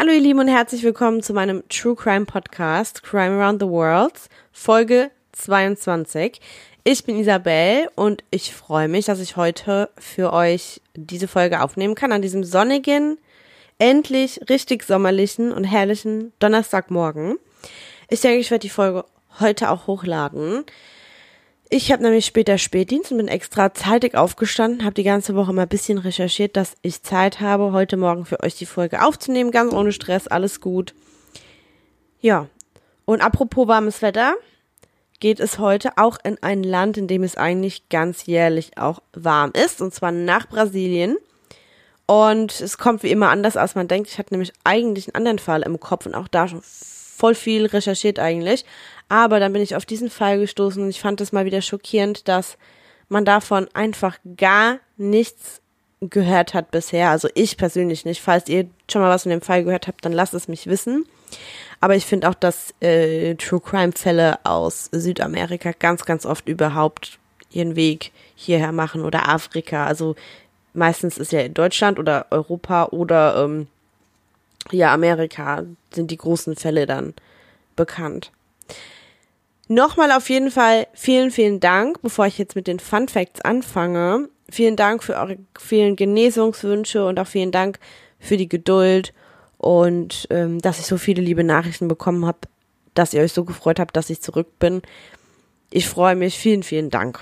Hallo ihr Lieben und herzlich willkommen zu meinem True Crime Podcast Crime Around the World, Folge 22. Ich bin Isabel und ich freue mich, dass ich heute für euch diese Folge aufnehmen kann an diesem sonnigen, endlich richtig sommerlichen und herrlichen Donnerstagmorgen. Ich denke, ich werde die Folge heute auch hochladen. Ich habe nämlich später Spätdienst und bin extra zeitig aufgestanden, habe die ganze Woche mal ein bisschen recherchiert, dass ich Zeit habe, heute Morgen für euch die Folge aufzunehmen, ganz ohne Stress, alles gut. Ja, und apropos warmes Wetter, geht es heute auch in ein Land, in dem es eigentlich ganz jährlich auch warm ist, und zwar nach Brasilien. Und es kommt wie immer anders, als man denkt. Ich hatte nämlich eigentlich einen anderen Fall im Kopf und auch da schon voll viel recherchiert eigentlich. Aber dann bin ich auf diesen Fall gestoßen und ich fand es mal wieder schockierend, dass man davon einfach gar nichts gehört hat bisher. Also ich persönlich nicht. Falls ihr schon mal was von dem Fall gehört habt, dann lasst es mich wissen. Aber ich finde auch, dass äh, True Crime Fälle aus Südamerika ganz, ganz oft überhaupt ihren Weg hierher machen oder Afrika. Also meistens ist ja in Deutschland oder Europa oder ähm, ja, Amerika sind die großen Fälle dann bekannt. Nochmal auf jeden Fall vielen, vielen Dank, bevor ich jetzt mit den Fun Facts anfange. Vielen Dank für eure vielen Genesungswünsche und auch vielen Dank für die Geduld und ähm, dass ich so viele liebe Nachrichten bekommen habe, dass ihr euch so gefreut habt, dass ich zurück bin. Ich freue mich. Vielen, vielen Dank.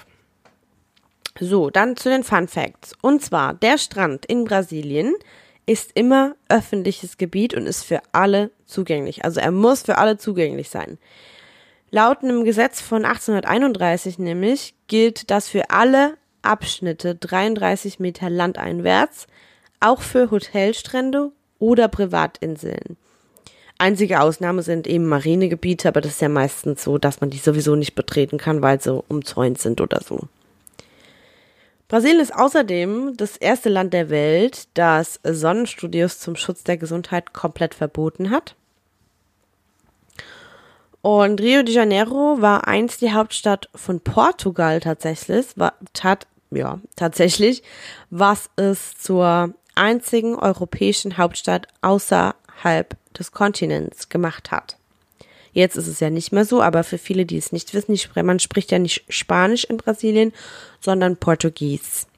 So, dann zu den Fun Facts. Und zwar, der Strand in Brasilien ist immer öffentliches Gebiet und ist für alle zugänglich. Also er muss für alle zugänglich sein. Laut einem Gesetz von 1831 nämlich gilt das für alle Abschnitte 33 Meter landeinwärts, auch für Hotelstrände oder Privatinseln. Einzige Ausnahme sind eben Marinegebiete, aber das ist ja meistens so, dass man die sowieso nicht betreten kann, weil sie umzäunt sind oder so. Brasilien ist außerdem das erste Land der Welt, das Sonnenstudios zum Schutz der Gesundheit komplett verboten hat. Und Rio de Janeiro war einst die Hauptstadt von Portugal tatsächlich, war, tat, ja, tatsächlich, was es zur einzigen europäischen Hauptstadt außerhalb des Kontinents gemacht hat. Jetzt ist es ja nicht mehr so, aber für viele, die es nicht wissen, man spricht ja nicht Spanisch in Brasilien, sondern Portugies.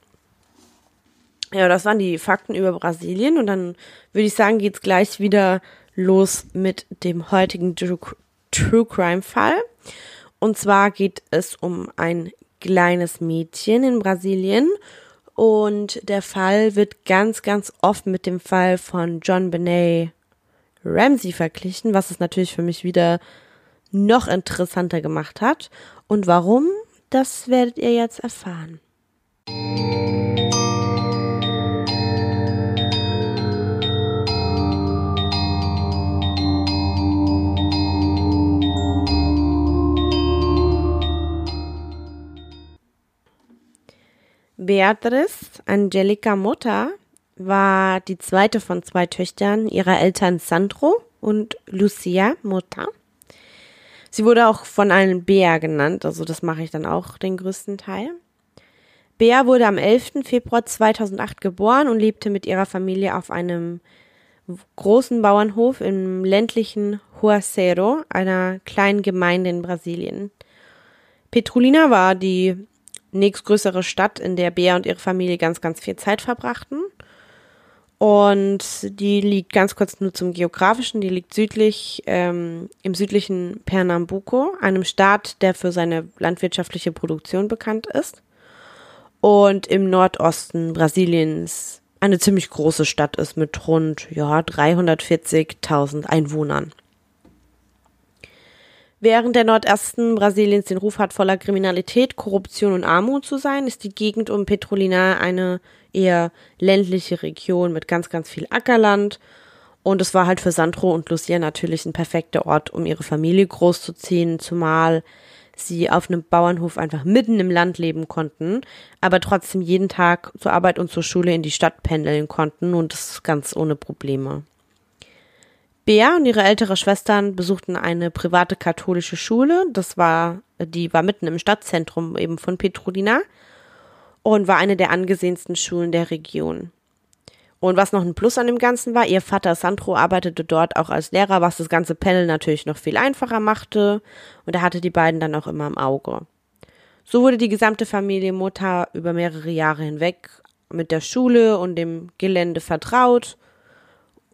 Ja, das waren die Fakten über Brasilien und dann würde ich sagen, geht's gleich wieder los mit dem heutigen True Crime Fall. Und zwar geht es um ein kleines Mädchen in Brasilien und der Fall wird ganz, ganz oft mit dem Fall von John Benet Ramsey verglichen, was es natürlich für mich wieder noch interessanter gemacht hat. Und warum, das werdet ihr jetzt erfahren. Beatrice Angelica Motta war die zweite von zwei Töchtern ihrer Eltern Sandro und Lucia Mutter. Sie wurde auch von allen Bea genannt, also das mache ich dann auch den größten Teil. Bea wurde am 11. Februar 2008 geboren und lebte mit ihrer Familie auf einem großen Bauernhof im ländlichen Huaceiro, einer kleinen Gemeinde in Brasilien. Petrolina war die nächstgrößere Stadt, in der Bea und ihre Familie ganz, ganz viel Zeit verbrachten. Und die liegt ganz kurz nur zum geografischen, die liegt südlich ähm, im südlichen Pernambuco, einem Staat, der für seine landwirtschaftliche Produktion bekannt ist. Und im Nordosten Brasiliens eine ziemlich große Stadt ist mit rund ja 340.000 Einwohnern. Während der Nordosten Brasiliens den Ruf hat, voller Kriminalität, Korruption und Armut zu sein, ist die Gegend um Petrolina eine eher ländliche Region mit ganz, ganz viel Ackerland. Und es war halt für Sandro und Lucia natürlich ein perfekter Ort, um ihre Familie großzuziehen, zumal sie auf einem Bauernhof einfach mitten im Land leben konnten, aber trotzdem jeden Tag zur Arbeit und zur Schule in die Stadt pendeln konnten und das ganz ohne Probleme. Bea und ihre ältere Schwestern besuchten eine private katholische Schule. Das war, die war mitten im Stadtzentrum eben von Petrolina und war eine der angesehensten Schulen der Region. Und was noch ein Plus an dem Ganzen war, ihr Vater Sandro arbeitete dort auch als Lehrer, was das ganze Panel natürlich noch viel einfacher machte. Und er hatte die beiden dann auch immer im Auge. So wurde die gesamte Familie Mutter über mehrere Jahre hinweg mit der Schule und dem Gelände vertraut.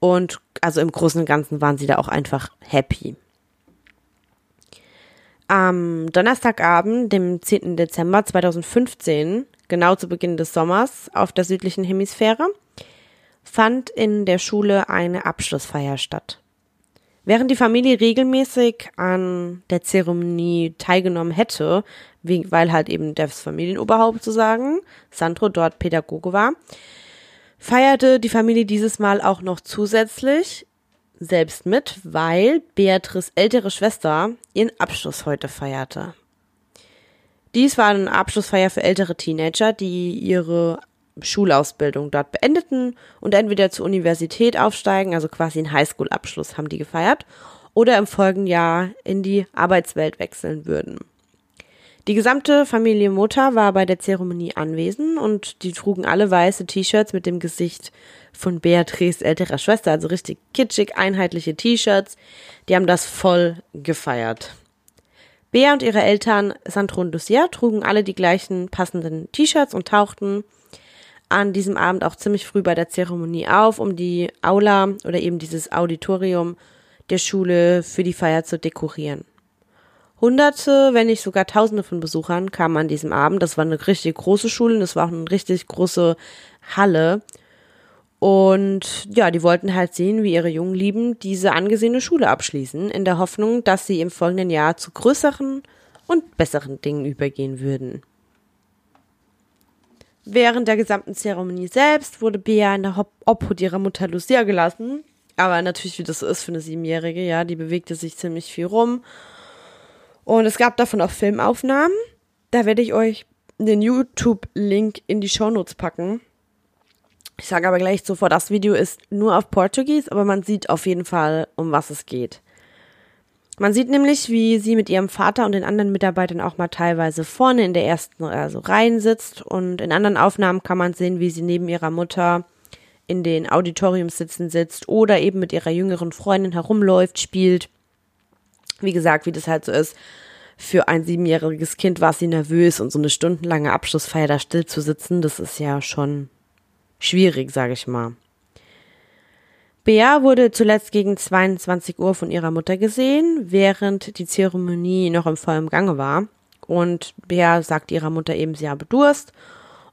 Und also im Großen und Ganzen waren sie da auch einfach happy. Am Donnerstagabend, dem 10. Dezember 2015, genau zu Beginn des Sommers auf der südlichen Hemisphäre, fand in der Schule eine Abschlussfeier statt. Während die Familie regelmäßig an der Zeremonie teilgenommen hätte, weil halt eben das Familienoberhaupt zu sagen, Sandro dort Pädagoge war, feierte die Familie dieses Mal auch noch zusätzlich selbst mit, weil Beatrice ältere Schwester ihren Abschluss heute feierte. Dies war eine Abschlussfeier für ältere Teenager, die ihre Schulausbildung dort beendeten und entweder zur Universität aufsteigen, also quasi einen Highschool-Abschluss haben die gefeiert, oder im folgenden Jahr in die Arbeitswelt wechseln würden. Die gesamte Familie Mutter war bei der Zeremonie anwesend und die trugen alle weiße T-Shirts mit dem Gesicht von Beatrice älterer Schwester, also richtig kitschig einheitliche T-Shirts. Die haben das voll gefeiert. Bea und ihre Eltern Sandro und Lucia trugen alle die gleichen passenden T-Shirts und tauchten an diesem Abend auch ziemlich früh bei der Zeremonie auf, um die Aula oder eben dieses Auditorium der Schule für die Feier zu dekorieren. Hunderte, wenn nicht sogar Tausende von Besuchern kamen an diesem Abend. Das war eine richtig große Schule, das war auch eine richtig große Halle. Und ja, die wollten halt sehen, wie ihre jungen Lieben diese angesehene Schule abschließen, in der Hoffnung, dass sie im folgenden Jahr zu größeren und besseren Dingen übergehen würden. Während der gesamten Zeremonie selbst wurde Bea in der Obhut ihrer Mutter Lucia gelassen. Aber natürlich, wie das ist für eine Siebenjährige, ja, die bewegte sich ziemlich viel rum. Und es gab davon auch Filmaufnahmen. Da werde ich euch den YouTube-Link in die Shownotes packen. Ich sage aber gleich zuvor, das Video ist nur auf Portugies, aber man sieht auf jeden Fall, um was es geht. Man sieht nämlich, wie sie mit ihrem Vater und den anderen Mitarbeitern auch mal teilweise vorne in der ersten also Reihen sitzt und in anderen Aufnahmen kann man sehen, wie sie neben ihrer Mutter in den Auditoriumssitzen sitzt oder eben mit ihrer jüngeren Freundin herumläuft, spielt. Wie gesagt, wie das halt so ist. Für ein siebenjähriges Kind war sie nervös und so eine stundenlange Abschlussfeier da still zu sitzen, das ist ja schon schwierig, sage ich mal. Bea wurde zuletzt gegen 22 Uhr von ihrer Mutter gesehen, während die Zeremonie noch im vollen Gange war. Und Bea sagt ihrer Mutter eben, sie habe Durst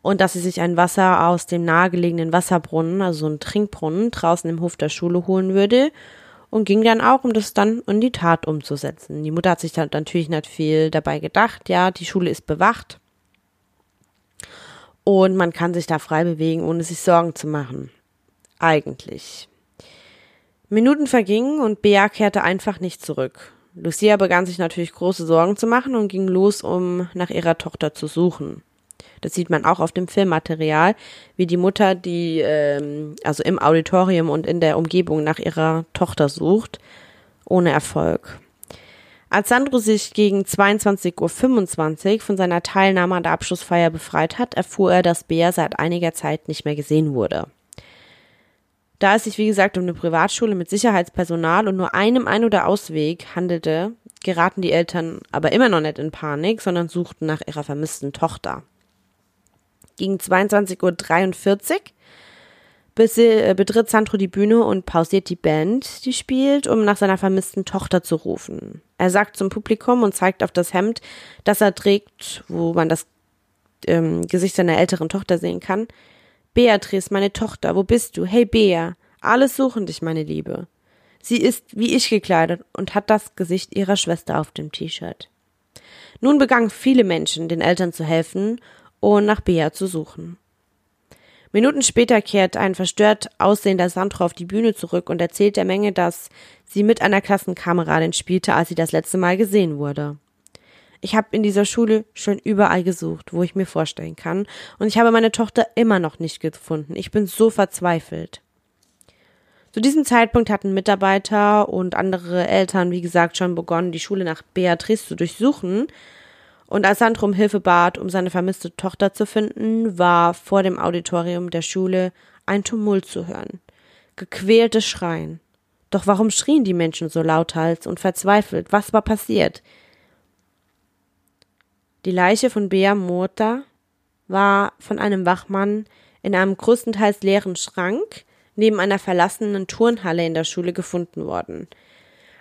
und dass sie sich ein Wasser aus dem nahegelegenen Wasserbrunnen, also ein Trinkbrunnen, draußen im Hof der Schule holen würde und ging dann auch, um das dann in die Tat umzusetzen. Die Mutter hat sich dann natürlich nicht viel dabei gedacht, ja, die Schule ist bewacht und man kann sich da frei bewegen, ohne sich Sorgen zu machen. Eigentlich. Minuten vergingen und Bea kehrte einfach nicht zurück. Lucia begann sich natürlich große Sorgen zu machen und ging los, um nach ihrer Tochter zu suchen. Das sieht man auch auf dem Filmmaterial, wie die Mutter, die ähm, also im Auditorium und in der Umgebung nach ihrer Tochter sucht, ohne Erfolg. Als Sandro sich gegen 22.25 Uhr von seiner Teilnahme an der Abschlussfeier befreit hat, erfuhr er, dass Bea seit einiger Zeit nicht mehr gesehen wurde. Da es sich, wie gesagt, um eine Privatschule mit Sicherheitspersonal und nur einem Ein- oder Ausweg handelte, geraten die Eltern aber immer noch nicht in Panik, sondern suchten nach ihrer vermissten Tochter. Gegen 22.43 Uhr äh, betritt Sandro die Bühne und pausiert die Band, die spielt, um nach seiner vermissten Tochter zu rufen. Er sagt zum Publikum und zeigt auf das Hemd, das er trägt, wo man das ähm, Gesicht seiner älteren Tochter sehen kann, Beatrice, meine Tochter, wo bist du? Hey Bea, alles suchen dich, meine Liebe. Sie ist wie ich gekleidet und hat das Gesicht ihrer Schwester auf dem T-Shirt. Nun begannen viele Menschen, den Eltern zu helfen und nach Bea zu suchen. Minuten später kehrt ein verstört aussehender Sandro auf die Bühne zurück und erzählt der Menge, dass sie mit einer Klassenkameradin spielte, als sie das letzte Mal gesehen wurde. Ich habe in dieser Schule schon überall gesucht, wo ich mir vorstellen kann, und ich habe meine Tochter immer noch nicht gefunden. Ich bin so verzweifelt. Zu diesem Zeitpunkt hatten Mitarbeiter und andere Eltern, wie gesagt, schon begonnen, die Schule nach Beatrice zu durchsuchen. Und als Sandro um Hilfe bat, um seine vermisste Tochter zu finden, war vor dem Auditorium der Schule ein Tumult zu hören. Gequälte Schreien. Doch warum schrien die Menschen so lauthals und verzweifelt? Was war passiert? Die Leiche von Bea Mota war von einem Wachmann in einem größtenteils leeren Schrank neben einer verlassenen Turnhalle in der Schule gefunden worden.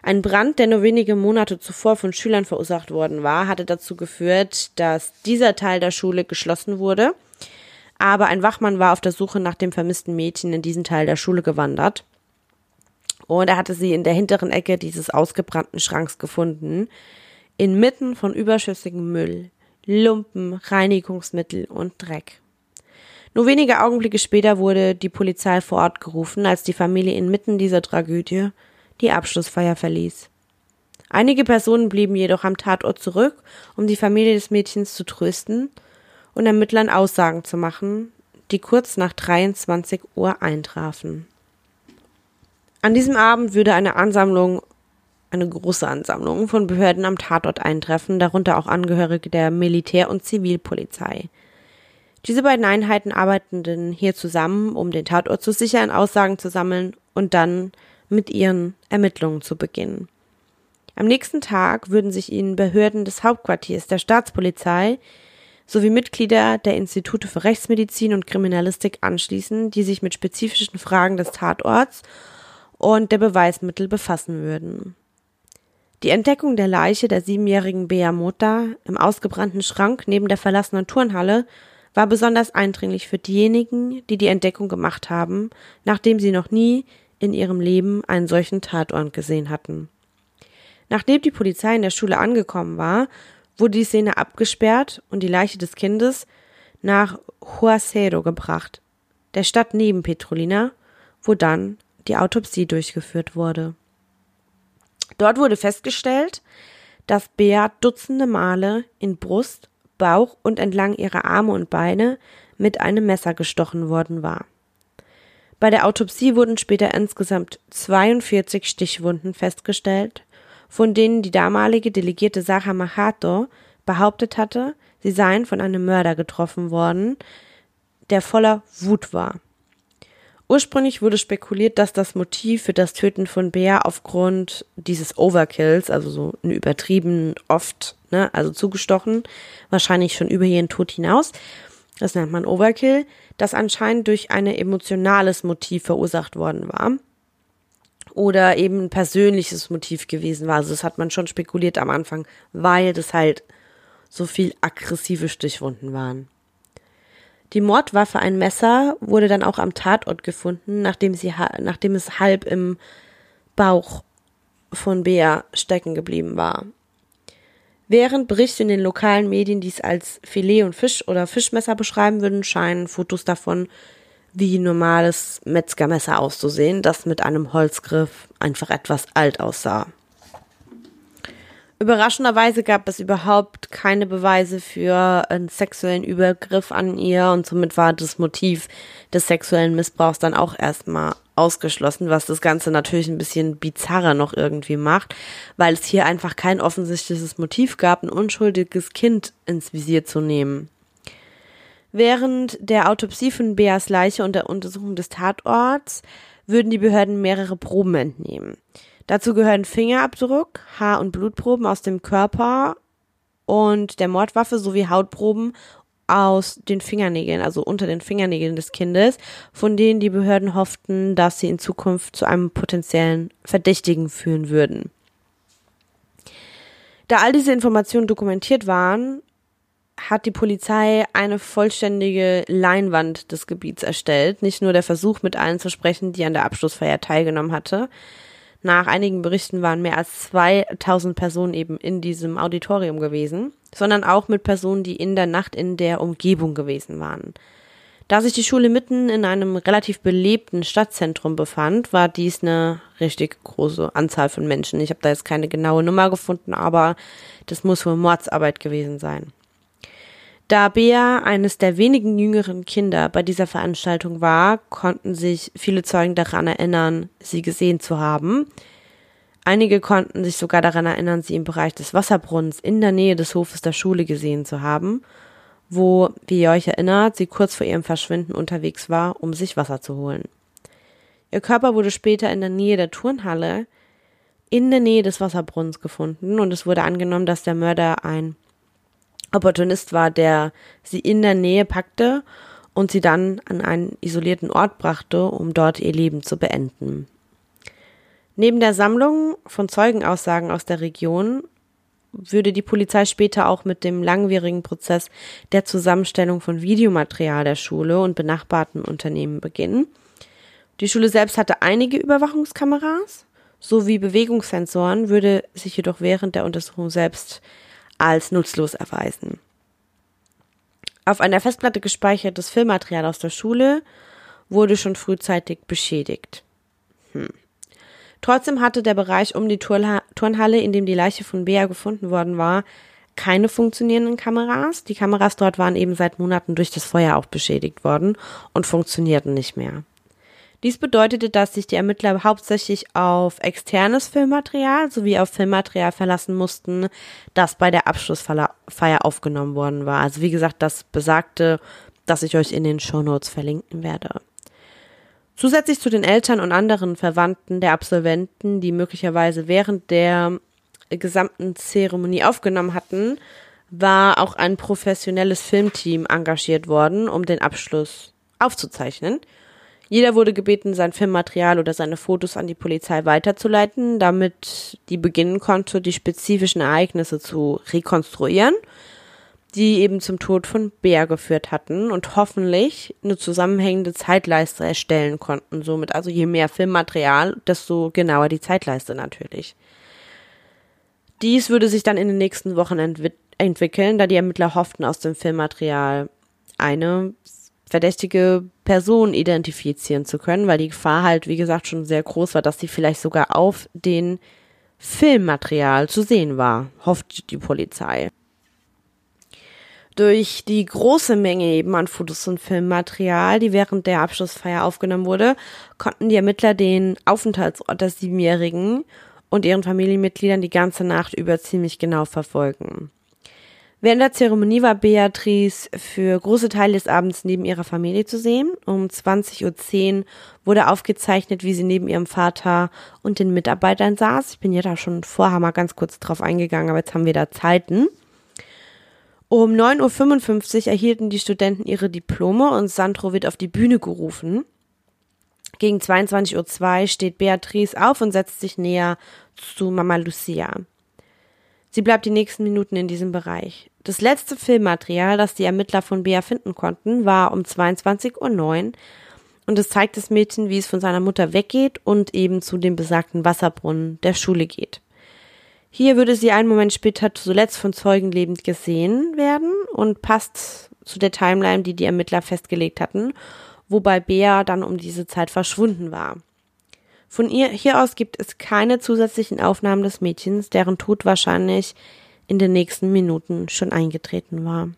Ein Brand, der nur wenige Monate zuvor von Schülern verursacht worden war, hatte dazu geführt, dass dieser Teil der Schule geschlossen wurde. Aber ein Wachmann war auf der Suche nach dem vermissten Mädchen in diesen Teil der Schule gewandert. Und er hatte sie in der hinteren Ecke dieses ausgebrannten Schranks gefunden, inmitten von überschüssigem Müll, Lumpen, Reinigungsmittel und Dreck. Nur wenige Augenblicke später wurde die Polizei vor Ort gerufen, als die Familie inmitten dieser Tragödie die Abschlussfeier verließ. Einige Personen blieben jedoch am Tatort zurück, um die Familie des Mädchens zu trösten und Ermittlern Aussagen zu machen, die kurz nach 23 Uhr eintrafen. An diesem Abend würde eine Ansammlung, eine große Ansammlung von Behörden am Tatort eintreffen, darunter auch Angehörige der Militär- und Zivilpolizei. Diese beiden Einheiten arbeiteten hier zusammen, um den Tatort zu sichern, Aussagen zu sammeln und dann mit ihren Ermittlungen zu beginnen. Am nächsten Tag würden sich ihnen Behörden des Hauptquartiers der Staatspolizei sowie Mitglieder der Institute für Rechtsmedizin und Kriminalistik anschließen, die sich mit spezifischen Fragen des Tatorts und der Beweismittel befassen würden. Die Entdeckung der Leiche der siebenjährigen Bea Mota im ausgebrannten Schrank neben der verlassenen Turnhalle war besonders eindringlich für diejenigen, die die Entdeckung gemacht haben, nachdem sie noch nie in ihrem Leben einen solchen Tatort gesehen hatten. Nachdem die Polizei in der Schule angekommen war, wurde die Szene abgesperrt und die Leiche des Kindes nach Huasero gebracht, der Stadt neben Petrolina, wo dann die Autopsie durchgeführt wurde. Dort wurde festgestellt, dass Bea dutzende Male in Brust, Bauch und entlang ihrer Arme und Beine mit einem Messer gestochen worden war. Bei der Autopsie wurden später insgesamt 42 Stichwunden festgestellt, von denen die damalige Delegierte Sacha Mahato behauptet hatte, sie seien von einem Mörder getroffen worden, der voller Wut war. Ursprünglich wurde spekuliert, dass das Motiv für das Töten von Bär aufgrund dieses Overkills, also so ein übertrieben oft, ne, also zugestochen, wahrscheinlich schon über ihren Tod hinaus, das nennt man Overkill, das anscheinend durch ein emotionales Motiv verursacht worden war. Oder eben ein persönliches Motiv gewesen war. Also das hat man schon spekuliert am Anfang, weil das halt so viel aggressive Stichwunden waren. Die Mordwaffe, ein Messer, wurde dann auch am Tatort gefunden, nachdem, sie, nachdem es halb im Bauch von Bea stecken geblieben war. Während Berichte in den lokalen Medien dies als Filet und Fisch oder Fischmesser beschreiben würden, scheinen Fotos davon wie normales Metzgermesser auszusehen, das mit einem Holzgriff einfach etwas alt aussah. Überraschenderweise gab es überhaupt keine Beweise für einen sexuellen Übergriff an ihr und somit war das Motiv des sexuellen Missbrauchs dann auch erstmal ausgeschlossen, was das Ganze natürlich ein bisschen bizarrer noch irgendwie macht, weil es hier einfach kein offensichtliches Motiv gab, ein unschuldiges Kind ins Visier zu nehmen. Während der Autopsie von Beas Leiche und der Untersuchung des Tatorts würden die Behörden mehrere Proben entnehmen. Dazu gehören Fingerabdruck, Haar- und Blutproben aus dem Körper und der Mordwaffe sowie Hautproben aus den Fingernägeln, also unter den Fingernägeln des Kindes, von denen die Behörden hofften, dass sie in Zukunft zu einem potenziellen Verdächtigen führen würden. Da all diese Informationen dokumentiert waren, hat die Polizei eine vollständige Leinwand des Gebiets erstellt. Nicht nur der Versuch, mit allen zu sprechen, die an der Abschlussfeier teilgenommen hatte. Nach einigen Berichten waren mehr als 2000 Personen eben in diesem Auditorium gewesen sondern auch mit Personen, die in der Nacht in der Umgebung gewesen waren. Da sich die Schule mitten in einem relativ belebten Stadtzentrum befand, war dies eine richtig große Anzahl von Menschen. Ich habe da jetzt keine genaue Nummer gefunden, aber das muss wohl Mordsarbeit gewesen sein. Da Bea eines der wenigen jüngeren Kinder bei dieser Veranstaltung war, konnten sich viele Zeugen daran erinnern, sie gesehen zu haben. Einige konnten sich sogar daran erinnern, sie im Bereich des Wasserbrunnens in der Nähe des Hofes der Schule gesehen zu haben, wo, wie ihr euch erinnert, sie kurz vor ihrem Verschwinden unterwegs war, um sich Wasser zu holen. Ihr Körper wurde später in der Nähe der Turnhalle in der Nähe des Wasserbrunnens gefunden und es wurde angenommen, dass der Mörder ein Opportunist war, der sie in der Nähe packte und sie dann an einen isolierten Ort brachte, um dort ihr Leben zu beenden. Neben der Sammlung von Zeugenaussagen aus der Region würde die Polizei später auch mit dem langwierigen Prozess der Zusammenstellung von Videomaterial der Schule und benachbarten Unternehmen beginnen. Die Schule selbst hatte einige Überwachungskameras sowie Bewegungssensoren, würde sich jedoch während der Untersuchung selbst als nutzlos erweisen. Auf einer Festplatte gespeichertes Filmmaterial aus der Schule wurde schon frühzeitig beschädigt. Hm. Trotzdem hatte der Bereich um die Turnhalle, in dem die Leiche von Bea gefunden worden war, keine funktionierenden Kameras. Die Kameras dort waren eben seit Monaten durch das Feuer auch beschädigt worden und funktionierten nicht mehr. Dies bedeutete, dass sich die Ermittler hauptsächlich auf externes Filmmaterial sowie auf Filmmaterial verlassen mussten, das bei der Abschlussfeier aufgenommen worden war. Also wie gesagt, das besagte, dass ich euch in den Shownotes verlinken werde. Zusätzlich zu den Eltern und anderen Verwandten der Absolventen, die möglicherweise während der gesamten Zeremonie aufgenommen hatten, war auch ein professionelles Filmteam engagiert worden, um den Abschluss aufzuzeichnen. Jeder wurde gebeten, sein Filmmaterial oder seine Fotos an die Polizei weiterzuleiten, damit die beginnen konnte, die spezifischen Ereignisse zu rekonstruieren, die eben zum Tod von Bär geführt hatten und hoffentlich eine zusammenhängende Zeitleiste erstellen konnten. Somit also je mehr Filmmaterial, desto genauer die Zeitleiste natürlich. Dies würde sich dann in den nächsten Wochen entwickeln, da die Ermittler hofften, aus dem Filmmaterial eine verdächtige Person identifizieren zu können, weil die Gefahr halt, wie gesagt, schon sehr groß war, dass sie vielleicht sogar auf den Filmmaterial zu sehen war, hofft die Polizei. Durch die große Menge eben an Fotos und Filmmaterial, die während der Abschlussfeier aufgenommen wurde, konnten die Ermittler den Aufenthaltsort der Siebenjährigen und ihren Familienmitgliedern die ganze Nacht über ziemlich genau verfolgen. Während der Zeremonie war Beatrice für große Teile des Abends neben ihrer Familie zu sehen. Um 20.10 Uhr wurde aufgezeichnet, wie sie neben ihrem Vater und den Mitarbeitern saß. Ich bin ja da schon vorher mal ganz kurz drauf eingegangen, aber jetzt haben wir da Zeiten. Um 9.55 Uhr erhielten die Studenten ihre Diplome und Sandro wird auf die Bühne gerufen. Gegen 22.02 Uhr steht Beatrice auf und setzt sich näher zu Mama Lucia. Sie bleibt die nächsten Minuten in diesem Bereich. Das letzte Filmmaterial, das die Ermittler von Bea finden konnten, war um 22.09 Uhr und es zeigt das Mädchen, wie es von seiner Mutter weggeht und eben zu dem besagten Wasserbrunnen der Schule geht. Hier würde sie einen Moment später zuletzt von Zeugen lebend gesehen werden und passt zu der Timeline, die die Ermittler festgelegt hatten, wobei Bea dann um diese Zeit verschwunden war. Von ihr hier aus gibt es keine zusätzlichen Aufnahmen des Mädchens, deren Tod wahrscheinlich in den nächsten Minuten schon eingetreten war.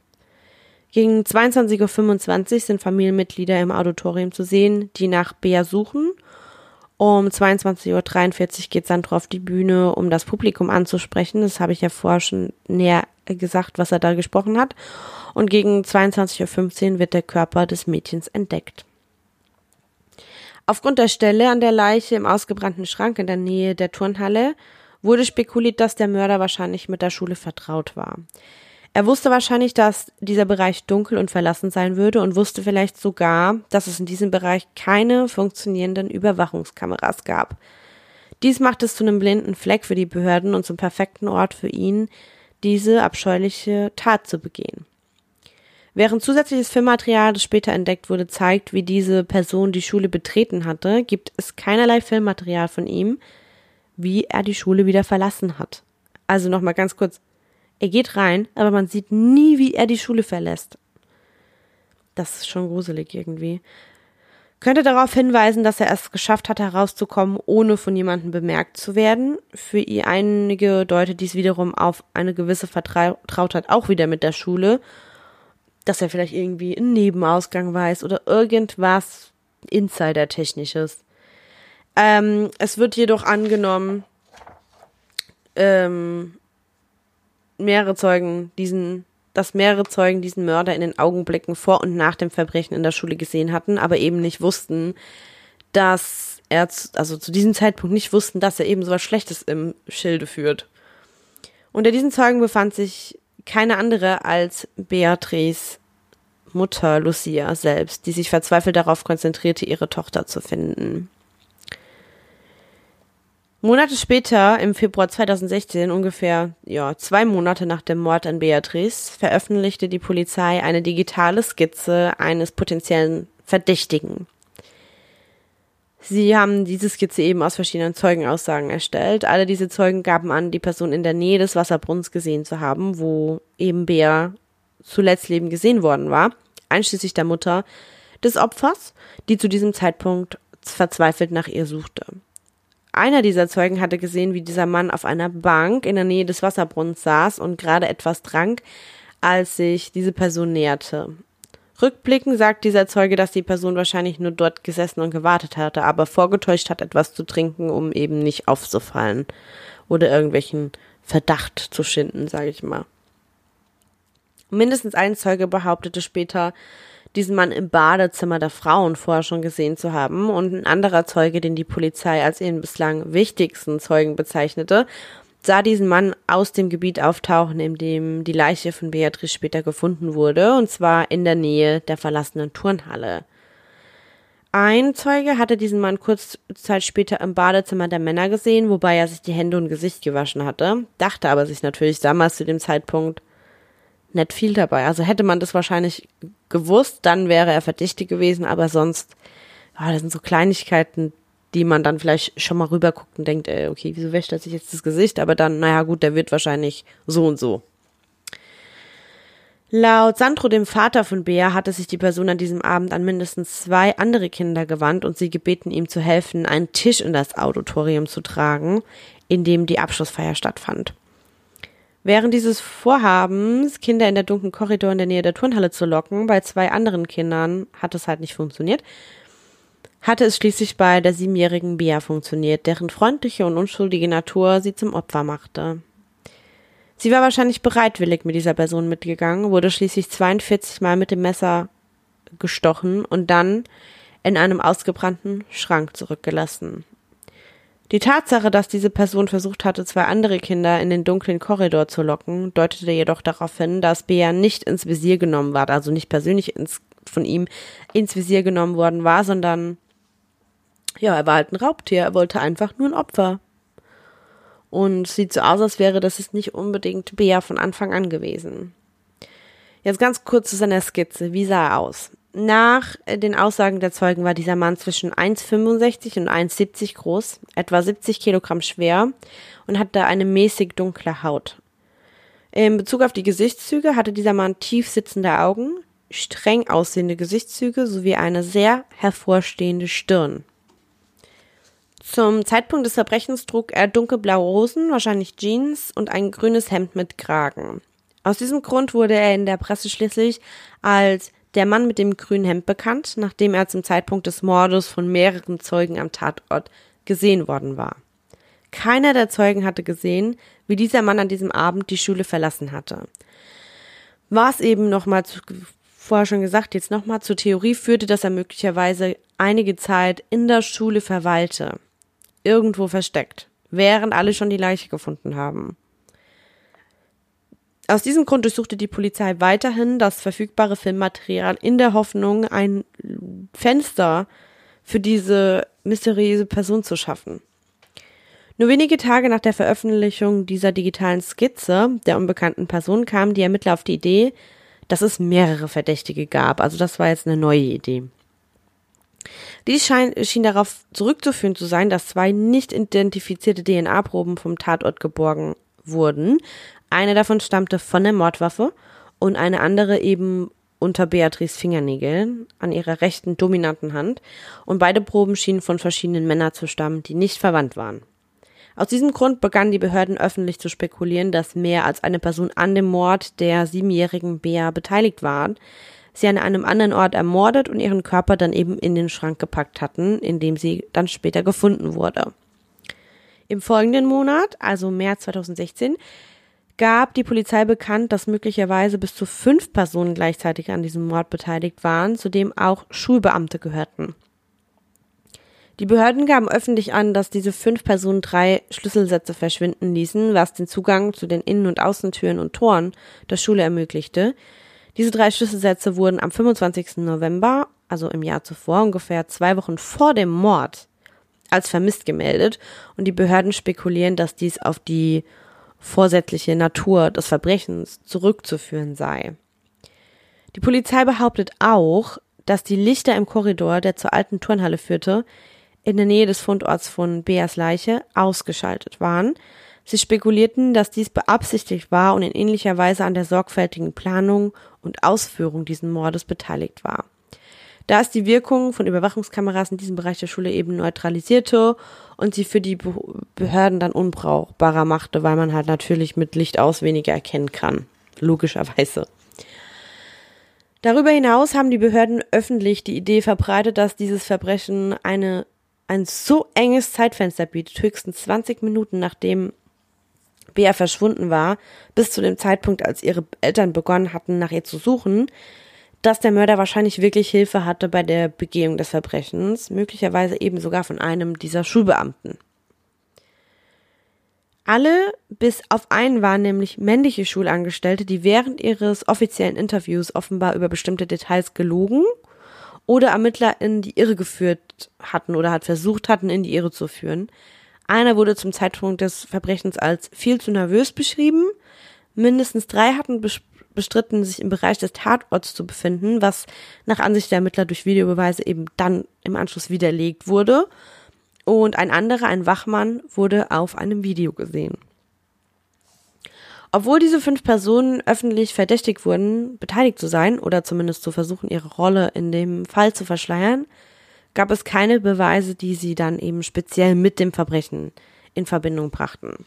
Gegen 22.25 Uhr sind Familienmitglieder im Auditorium zu sehen, die nach Bea suchen. Um 22.43 Uhr geht Sandro auf die Bühne, um das Publikum anzusprechen. Das habe ich ja vorher schon näher gesagt, was er da gesprochen hat. Und gegen 22.15 Uhr wird der Körper des Mädchens entdeckt. Aufgrund der Stelle an der Leiche im ausgebrannten Schrank in der Nähe der Turnhalle wurde spekuliert, dass der Mörder wahrscheinlich mit der Schule vertraut war. Er wusste wahrscheinlich, dass dieser Bereich dunkel und verlassen sein würde und wusste vielleicht sogar, dass es in diesem Bereich keine funktionierenden Überwachungskameras gab. Dies macht es zu einem blinden Fleck für die Behörden und zum perfekten Ort für ihn, diese abscheuliche Tat zu begehen. Während zusätzliches Filmmaterial, das später entdeckt wurde, zeigt, wie diese Person die Schule betreten hatte, gibt es keinerlei Filmmaterial von ihm, wie er die Schule wieder verlassen hat. Also nochmal ganz kurz. Er geht rein, aber man sieht nie, wie er die Schule verlässt. Das ist schon gruselig irgendwie. Könnte darauf hinweisen, dass er es geschafft hat, herauszukommen, ohne von jemandem bemerkt zu werden. Für ihr einige deutet dies wiederum auf eine gewisse Vertrautheit auch wieder mit der Schule, dass er vielleicht irgendwie einen Nebenausgang weiß oder irgendwas Insider-technisches. Ähm, es wird jedoch angenommen, ähm, mehrere Zeugen diesen dass mehrere Zeugen diesen Mörder in den Augenblicken vor und nach dem Verbrechen in der Schule gesehen hatten, aber eben nicht wussten, dass er, also zu diesem Zeitpunkt nicht wussten, dass er eben so was Schlechtes im Schilde führt. Unter diesen Zeugen befand sich keine andere als Beatrice Mutter Lucia selbst, die sich verzweifelt darauf konzentrierte, ihre Tochter zu finden. Monate später, im Februar 2016, ungefähr ja, zwei Monate nach dem Mord an Beatrice, veröffentlichte die Polizei eine digitale Skizze eines potenziellen Verdächtigen. Sie haben diese Skizze eben aus verschiedenen Zeugenaussagen erstellt. Alle diese Zeugen gaben an, die Person in der Nähe des Wasserbrunnens gesehen zu haben, wo eben Bea zuletzt lebend gesehen worden war, einschließlich der Mutter des Opfers, die zu diesem Zeitpunkt verzweifelt nach ihr suchte. Einer dieser Zeugen hatte gesehen, wie dieser Mann auf einer Bank in der Nähe des Wasserbrunnens saß und gerade etwas trank, als sich diese Person näherte. Rückblickend sagt dieser Zeuge, dass die Person wahrscheinlich nur dort gesessen und gewartet hatte, aber vorgetäuscht hat, etwas zu trinken, um eben nicht aufzufallen oder irgendwelchen Verdacht zu schinden, sage ich mal. Mindestens ein Zeuge behauptete später, diesen Mann im Badezimmer der Frauen vorher schon gesehen zu haben und ein anderer Zeuge, den die Polizei als ihren bislang wichtigsten Zeugen bezeichnete, sah diesen Mann aus dem Gebiet auftauchen, in dem die Leiche von Beatrice später gefunden wurde, und zwar in der Nähe der verlassenen Turnhalle. Ein Zeuge hatte diesen Mann kurz Zeit später im Badezimmer der Männer gesehen, wobei er sich die Hände und Gesicht gewaschen hatte, dachte aber sich natürlich damals zu dem Zeitpunkt nicht viel dabei. Also hätte man das wahrscheinlich gewusst, dann wäre er verdächtig gewesen, aber sonst, ja, das sind so Kleinigkeiten, die man dann vielleicht schon mal rüberguckt und denkt, ey, okay, wieso wäscht er sich jetzt das Gesicht? Aber dann, naja, gut, der wird wahrscheinlich so und so. Laut Sandro, dem Vater von Bea, hatte sich die Person an diesem Abend an mindestens zwei andere Kinder gewandt und sie gebeten, ihm zu helfen, einen Tisch in das Auditorium zu tragen, in dem die Abschlussfeier stattfand. Während dieses Vorhabens, Kinder in der dunklen Korridor in der Nähe der Turnhalle zu locken, bei zwei anderen Kindern hat es halt nicht funktioniert, hatte es schließlich bei der siebenjährigen Bea funktioniert, deren freundliche und unschuldige Natur sie zum Opfer machte. Sie war wahrscheinlich bereitwillig mit dieser Person mitgegangen, wurde schließlich 42 Mal mit dem Messer gestochen und dann in einem ausgebrannten Schrank zurückgelassen. Die Tatsache, dass diese Person versucht hatte, zwei andere Kinder in den dunklen Korridor zu locken, deutete jedoch darauf hin, dass Bea nicht ins Visier genommen war, also nicht persönlich ins, von ihm ins Visier genommen worden war, sondern ja, er war halt ein Raubtier, er wollte einfach nur ein Opfer. Und sieht so aus, als wäre das ist nicht unbedingt Bea von Anfang an gewesen. Jetzt ganz kurz zu seiner Skizze. Wie sah er aus? Nach den Aussagen der Zeugen war dieser Mann zwischen 1,65 und 1,70 groß, etwa 70 Kilogramm schwer und hatte eine mäßig dunkle Haut. In Bezug auf die Gesichtszüge hatte dieser Mann tief sitzende Augen, streng aussehende Gesichtszüge sowie eine sehr hervorstehende Stirn. Zum Zeitpunkt des Verbrechens trug er dunkelblaue Hosen, wahrscheinlich Jeans und ein grünes Hemd mit Kragen. Aus diesem Grund wurde er in der Presse schließlich als der Mann mit dem grünen Hemd bekannt, nachdem er zum Zeitpunkt des Mordes von mehreren Zeugen am Tatort gesehen worden war. Keiner der Zeugen hatte gesehen, wie dieser Mann an diesem Abend die Schule verlassen hatte. Was eben nochmal vorher schon gesagt, jetzt nochmal zur Theorie führte, dass er möglicherweise einige Zeit in der Schule verweilte irgendwo versteckt, während alle schon die Leiche gefunden haben. Aus diesem Grund durchsuchte die Polizei weiterhin das verfügbare Filmmaterial in der Hoffnung, ein Fenster für diese mysteriöse Person zu schaffen. Nur wenige Tage nach der Veröffentlichung dieser digitalen Skizze der unbekannten Person kamen die Ermittler auf die Idee, dass es mehrere Verdächtige gab. Also das war jetzt eine neue Idee. Dies schein, schien darauf zurückzuführen zu sein, dass zwei nicht identifizierte DNA-Proben vom Tatort geborgen wurden. Eine davon stammte von der Mordwaffe und eine andere eben unter Beatrice Fingernägeln an ihrer rechten dominanten Hand und beide Proben schienen von verschiedenen Männern zu stammen, die nicht verwandt waren. Aus diesem Grund begannen die Behörden öffentlich zu spekulieren, dass mehr als eine Person an dem Mord der siebenjährigen Bea beteiligt war, sie an einem anderen Ort ermordet und ihren Körper dann eben in den Schrank gepackt hatten, in dem sie dann später gefunden wurde. Im folgenden Monat, also März 2016, gab die Polizei bekannt, dass möglicherweise bis zu fünf Personen gleichzeitig an diesem Mord beteiligt waren, zu dem auch Schulbeamte gehörten. Die Behörden gaben öffentlich an, dass diese fünf Personen drei Schlüsselsätze verschwinden ließen, was den Zugang zu den Innen- und Außentüren und Toren der Schule ermöglichte. Diese drei Schlüsselsätze wurden am 25. November, also im Jahr zuvor, ungefähr zwei Wochen vor dem Mord, als vermisst gemeldet und die Behörden spekulieren, dass dies auf die vorsätzliche Natur des Verbrechens zurückzuführen sei. Die Polizei behauptet auch, dass die Lichter im Korridor, der zur alten Turnhalle führte, in der Nähe des Fundorts von Beas Leiche ausgeschaltet waren. Sie spekulierten, dass dies beabsichtigt war und in ähnlicher Weise an der sorgfältigen Planung und Ausführung dieses Mordes beteiligt war. Da es die Wirkung von Überwachungskameras in diesem Bereich der Schule eben neutralisierte und sie für die Behörden dann unbrauchbarer machte, weil man halt natürlich mit Licht aus weniger erkennen kann. Logischerweise. Darüber hinaus haben die Behörden öffentlich die Idee verbreitet, dass dieses Verbrechen eine ein so enges Zeitfenster bietet, höchstens 20 Minuten nachdem Bea verschwunden war, bis zu dem Zeitpunkt, als ihre Eltern begonnen hatten, nach ihr zu suchen, dass der Mörder wahrscheinlich wirklich Hilfe hatte bei der Begehung des Verbrechens, möglicherweise eben sogar von einem dieser Schulbeamten. Alle bis auf einen waren nämlich männliche Schulangestellte, die während ihres offiziellen Interviews offenbar über bestimmte Details gelogen oder Ermittler in die Irre geführt hatten oder hat versucht hatten, in die Irre zu führen. Einer wurde zum Zeitpunkt des Verbrechens als viel zu nervös beschrieben. Mindestens drei hatten bestritten, sich im Bereich des Tatorts zu befinden, was nach Ansicht der Ermittler durch Videobeweise eben dann im Anschluss widerlegt wurde. Und ein anderer, ein Wachmann, wurde auf einem Video gesehen. Obwohl diese fünf Personen öffentlich verdächtigt wurden, beteiligt zu sein oder zumindest zu versuchen, ihre Rolle in dem Fall zu verschleiern, gab es keine Beweise, die sie dann eben speziell mit dem Verbrechen in Verbindung brachten.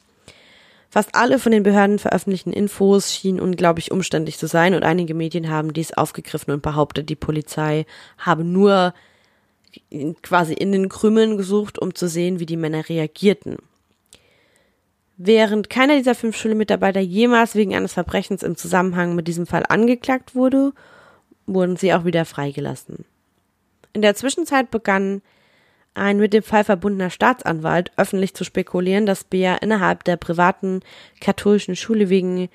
Fast alle von den Behörden veröffentlichten Infos schienen unglaublich umständlich zu sein und einige Medien haben dies aufgegriffen und behauptet, die Polizei habe nur quasi in den Krümeln gesucht, um zu sehen, wie die Männer reagierten. Während keiner dieser fünf Schulmitarbeiter jemals wegen eines Verbrechens im Zusammenhang mit diesem Fall angeklagt wurde, wurden sie auch wieder freigelassen. In der Zwischenzeit begann ein mit dem Fall verbundener Staatsanwalt öffentlich zu spekulieren, dass Bea innerhalb der privaten katholischen Schule wegen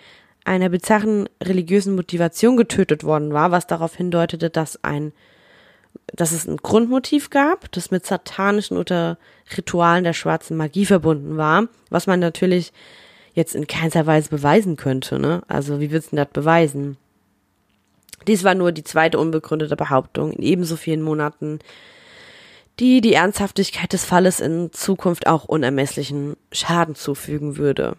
einer bizarren religiösen Motivation getötet worden war, was darauf hindeutete, dass ein dass es ein Grundmotiv gab, das mit satanischen oder Ritualen der schwarzen Magie verbunden war, was man natürlich jetzt in keinster Weise beweisen könnte, ne? Also wie würdest du das beweisen? Dies war nur die zweite unbegründete Behauptung in ebenso vielen Monaten, die die Ernsthaftigkeit des Falles in Zukunft auch unermesslichen Schaden zufügen würde.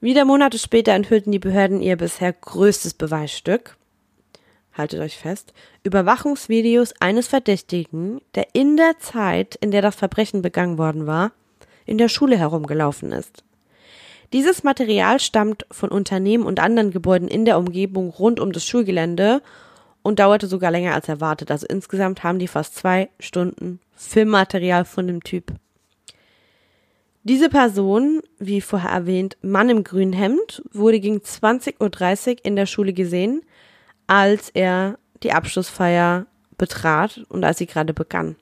Wieder Monate später enthüllten die Behörden ihr bisher größtes Beweisstück, haltet euch fest, Überwachungsvideos eines Verdächtigen, der in der Zeit, in der das Verbrechen begangen worden war, in der Schule herumgelaufen ist. Dieses Material stammt von Unternehmen und anderen Gebäuden in der Umgebung rund um das Schulgelände und dauerte sogar länger als erwartet. Also insgesamt haben die fast zwei Stunden Filmmaterial von dem Typ. Diese Person, wie vorher erwähnt, Mann im grünen Hemd, wurde gegen 20.30 Uhr in der Schule gesehen als er die Abschlussfeier betrat und als sie gerade begann.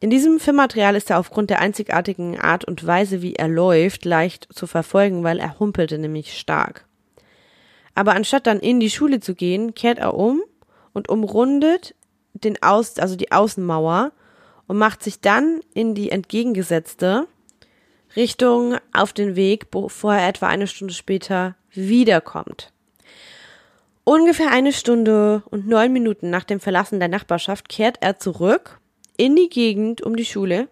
In diesem Filmmaterial ist er aufgrund der einzigartigen Art und Weise, wie er läuft, leicht zu verfolgen, weil er humpelte nämlich stark. Aber anstatt dann in die Schule zu gehen, kehrt er um und umrundet den Aus, also die Außenmauer und macht sich dann in die entgegengesetzte Richtung auf den Weg, bevor er etwa eine Stunde später wiederkommt. Ungefähr eine Stunde und neun Minuten nach dem Verlassen der Nachbarschaft kehrt er zurück in die Gegend um die Schule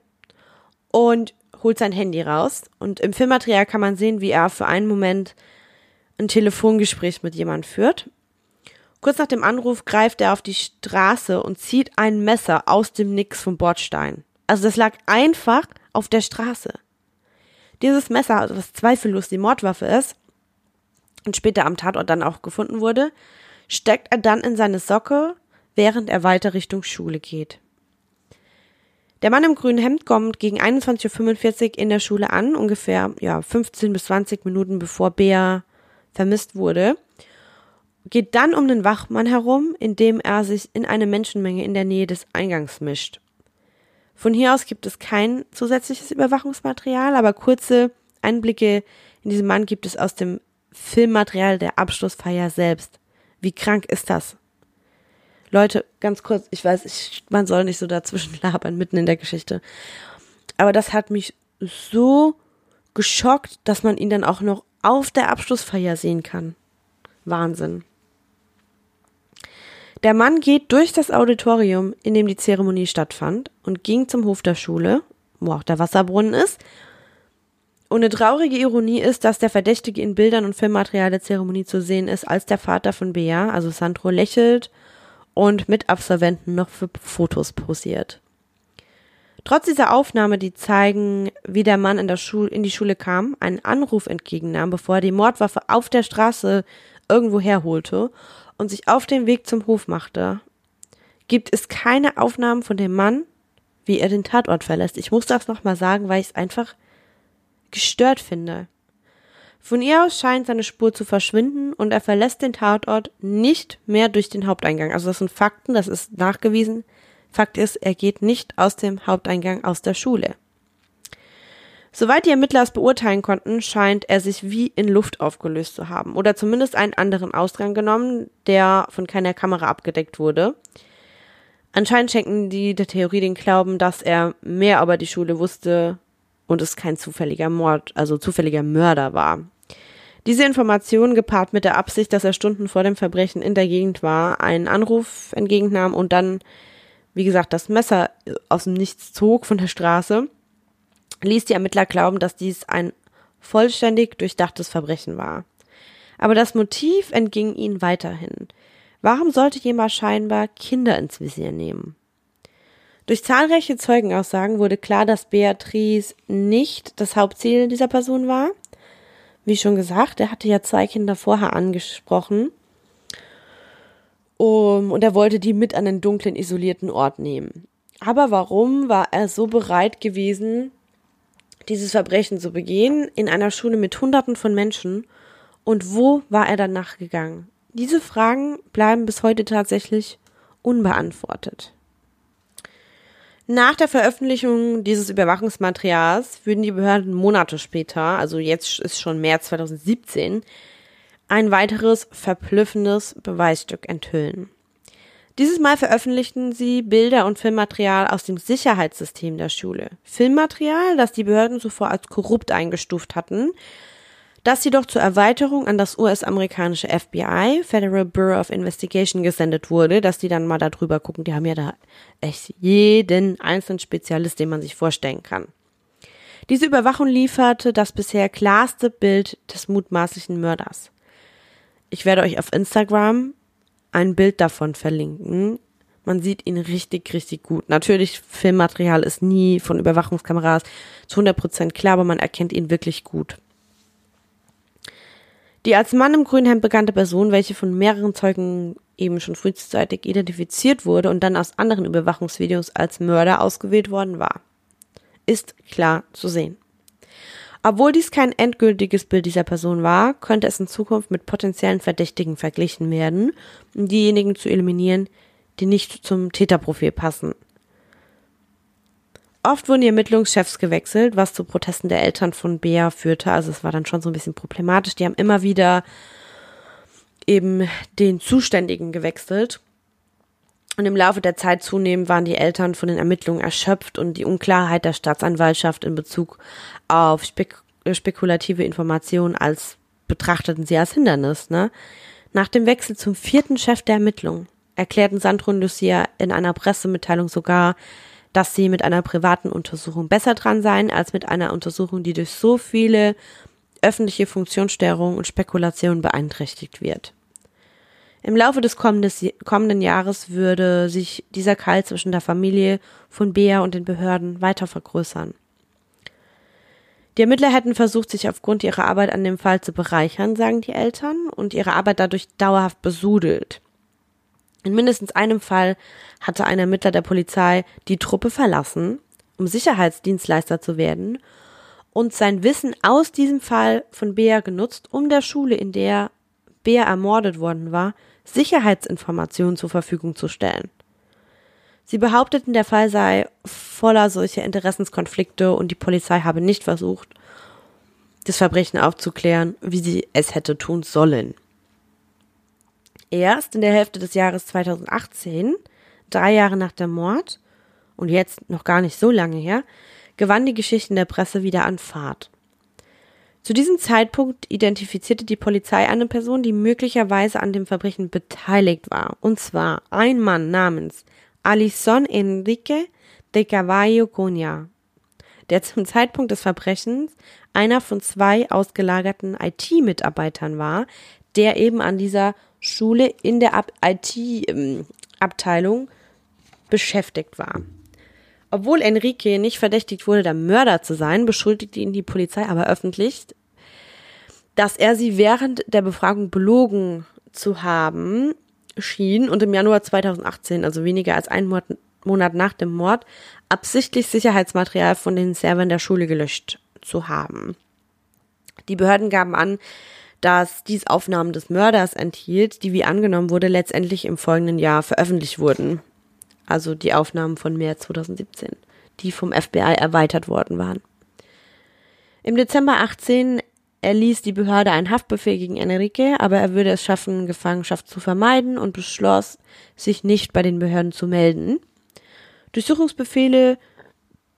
und holt sein Handy raus. Und im Filmmaterial kann man sehen, wie er für einen Moment ein Telefongespräch mit jemandem führt. Kurz nach dem Anruf greift er auf die Straße und zieht ein Messer aus dem Nix vom Bordstein. Also das lag einfach auf der Straße. Dieses Messer, also was zweifellos die Mordwaffe ist, und später am Tatort dann auch gefunden wurde, steckt er dann in seine Socke, während er weiter Richtung Schule geht. Der Mann im grünen Hemd kommt gegen 21.45 Uhr in der Schule an, ungefähr ja, 15 bis 20 Minuten bevor Bea vermisst wurde. Geht dann um den Wachmann herum, indem er sich in eine Menschenmenge in der Nähe des Eingangs mischt. Von hier aus gibt es kein zusätzliches Überwachungsmaterial, aber kurze Einblicke in diesen Mann gibt es aus dem Filmmaterial der Abschlussfeier selbst. Wie krank ist das? Leute, ganz kurz, ich weiß, ich, man soll nicht so dazwischen labern, mitten in der Geschichte. Aber das hat mich so geschockt, dass man ihn dann auch noch auf der Abschlussfeier sehen kann. Wahnsinn. Der Mann geht durch das Auditorium, in dem die Zeremonie stattfand, und ging zum Hof der Schule, wo auch der Wasserbrunnen ist. Und eine traurige Ironie ist, dass der Verdächtige in Bildern und Filmmaterial der Zeremonie zu sehen ist, als der Vater von Bea, also Sandro, lächelt und mit Absolventen noch für Fotos posiert. Trotz dieser Aufnahme, die zeigen, wie der Mann in, der Schule, in die Schule kam, einen Anruf entgegennahm, bevor er die Mordwaffe auf der Straße irgendwo herholte und sich auf den Weg zum Hof machte, gibt es keine Aufnahmen von dem Mann, wie er den Tatort verlässt. Ich muss das nochmal sagen, weil ich es einfach gestört finde. Von ihr aus scheint seine Spur zu verschwinden und er verlässt den Tatort nicht mehr durch den Haupteingang. Also das sind Fakten, das ist nachgewiesen. Fakt ist, er geht nicht aus dem Haupteingang aus der Schule. Soweit die Ermittler es beurteilen konnten, scheint er sich wie in Luft aufgelöst zu haben oder zumindest einen anderen Ausgang genommen, der von keiner Kamera abgedeckt wurde. Anscheinend schenken die der Theorie den Glauben, dass er mehr über die Schule wusste und es kein zufälliger Mord, also zufälliger Mörder war. Diese Information gepaart mit der Absicht, dass er Stunden vor dem Verbrechen in der Gegend war, einen Anruf entgegennahm und dann, wie gesagt, das Messer aus dem Nichts zog von der Straße, ließ die Ermittler glauben, dass dies ein vollständig durchdachtes Verbrechen war. Aber das Motiv entging ihnen weiterhin. Warum sollte jemand scheinbar Kinder ins Visier nehmen? Durch zahlreiche Zeugenaussagen wurde klar, dass Beatrice nicht das Hauptziel dieser Person war. Wie schon gesagt, er hatte ja zwei Kinder vorher angesprochen. Um, und er wollte die mit an den dunklen, isolierten Ort nehmen. Aber warum war er so bereit gewesen, dieses Verbrechen zu begehen in einer Schule mit Hunderten von Menschen? Und wo war er dann nachgegangen? Diese Fragen bleiben bis heute tatsächlich unbeantwortet. Nach der Veröffentlichung dieses Überwachungsmaterials würden die Behörden Monate später, also jetzt ist schon März 2017, ein weiteres verblüffendes Beweisstück enthüllen. Dieses Mal veröffentlichten sie Bilder und Filmmaterial aus dem Sicherheitssystem der Schule. Filmmaterial, das die Behörden zuvor als korrupt eingestuft hatten, das jedoch zur Erweiterung an das US-amerikanische FBI, Federal Bureau of Investigation, gesendet wurde, dass die dann mal darüber gucken. Die haben ja da echt jeden einzelnen Spezialist, den man sich vorstellen kann. Diese Überwachung lieferte das bisher klarste Bild des mutmaßlichen Mörders. Ich werde euch auf Instagram ein Bild davon verlinken. Man sieht ihn richtig, richtig gut. Natürlich, Filmmaterial ist nie von Überwachungskameras zu 100% klar, aber man erkennt ihn wirklich gut. Die als Mann im grünen Hemd bekannte Person, welche von mehreren Zeugen eben schon frühzeitig identifiziert wurde und dann aus anderen Überwachungsvideos als Mörder ausgewählt worden war, ist klar zu sehen. Obwohl dies kein endgültiges Bild dieser Person war, könnte es in Zukunft mit potenziellen Verdächtigen verglichen werden, um diejenigen zu eliminieren, die nicht zum Täterprofil passen. Oft wurden die Ermittlungschefs gewechselt, was zu Protesten der Eltern von Bea führte. Also es war dann schon so ein bisschen problematisch. Die haben immer wieder eben den Zuständigen gewechselt. Und im Laufe der Zeit zunehmend waren die Eltern von den Ermittlungen erschöpft und die Unklarheit der Staatsanwaltschaft in Bezug auf spek spekulative Informationen als betrachteten sie als Hindernis. Ne? Nach dem Wechsel zum vierten Chef der Ermittlungen erklärten Sandro und Lucia in einer Pressemitteilung sogar, dass sie mit einer privaten Untersuchung besser dran seien als mit einer Untersuchung, die durch so viele öffentliche Funktionsstörungen und Spekulationen beeinträchtigt wird. Im Laufe des kommenden Jahres würde sich dieser Keil zwischen der Familie von Bea und den Behörden weiter vergrößern. Die Ermittler hätten versucht, sich aufgrund ihrer Arbeit an dem Fall zu bereichern, sagen die Eltern, und ihre Arbeit dadurch dauerhaft besudelt. In mindestens einem Fall hatte ein Ermittler der Polizei die Truppe verlassen, um Sicherheitsdienstleister zu werden und sein Wissen aus diesem Fall von Bea genutzt, um der Schule, in der Bea ermordet worden war, Sicherheitsinformationen zur Verfügung zu stellen. Sie behaupteten, der Fall sei voller solcher Interessenskonflikte und die Polizei habe nicht versucht, das Verbrechen aufzuklären, wie sie es hätte tun sollen. Erst in der Hälfte des Jahres 2018, drei Jahre nach dem Mord und jetzt noch gar nicht so lange her, gewann die Geschichte in der Presse wieder an Fahrt. Zu diesem Zeitpunkt identifizierte die Polizei eine Person, die möglicherweise an dem Verbrechen beteiligt war, und zwar ein Mann namens Alison Enrique de Cavallo Cunha, der zum Zeitpunkt des Verbrechens einer von zwei ausgelagerten IT-Mitarbeitern war, der eben an dieser Schule in der IT-Abteilung ähm, beschäftigt war. Obwohl Enrique nicht verdächtigt wurde, der Mörder zu sein, beschuldigte ihn die Polizei aber öffentlich, dass er sie während der Befragung belogen zu haben schien und im Januar 2018, also weniger als einen Monat nach dem Mord, absichtlich Sicherheitsmaterial von den Servern der Schule gelöscht zu haben. Die Behörden gaben an, dass dies Aufnahmen des Mörders enthielt, die wie angenommen wurde, letztendlich im folgenden Jahr veröffentlicht wurden also die Aufnahmen von März 2017, die vom FBI erweitert worden waren. Im Dezember 18 erließ die Behörde einen Haftbefehl gegen Enrique, aber er würde es schaffen, Gefangenschaft zu vermeiden und beschloss, sich nicht bei den Behörden zu melden. Durchsuchungsbefehle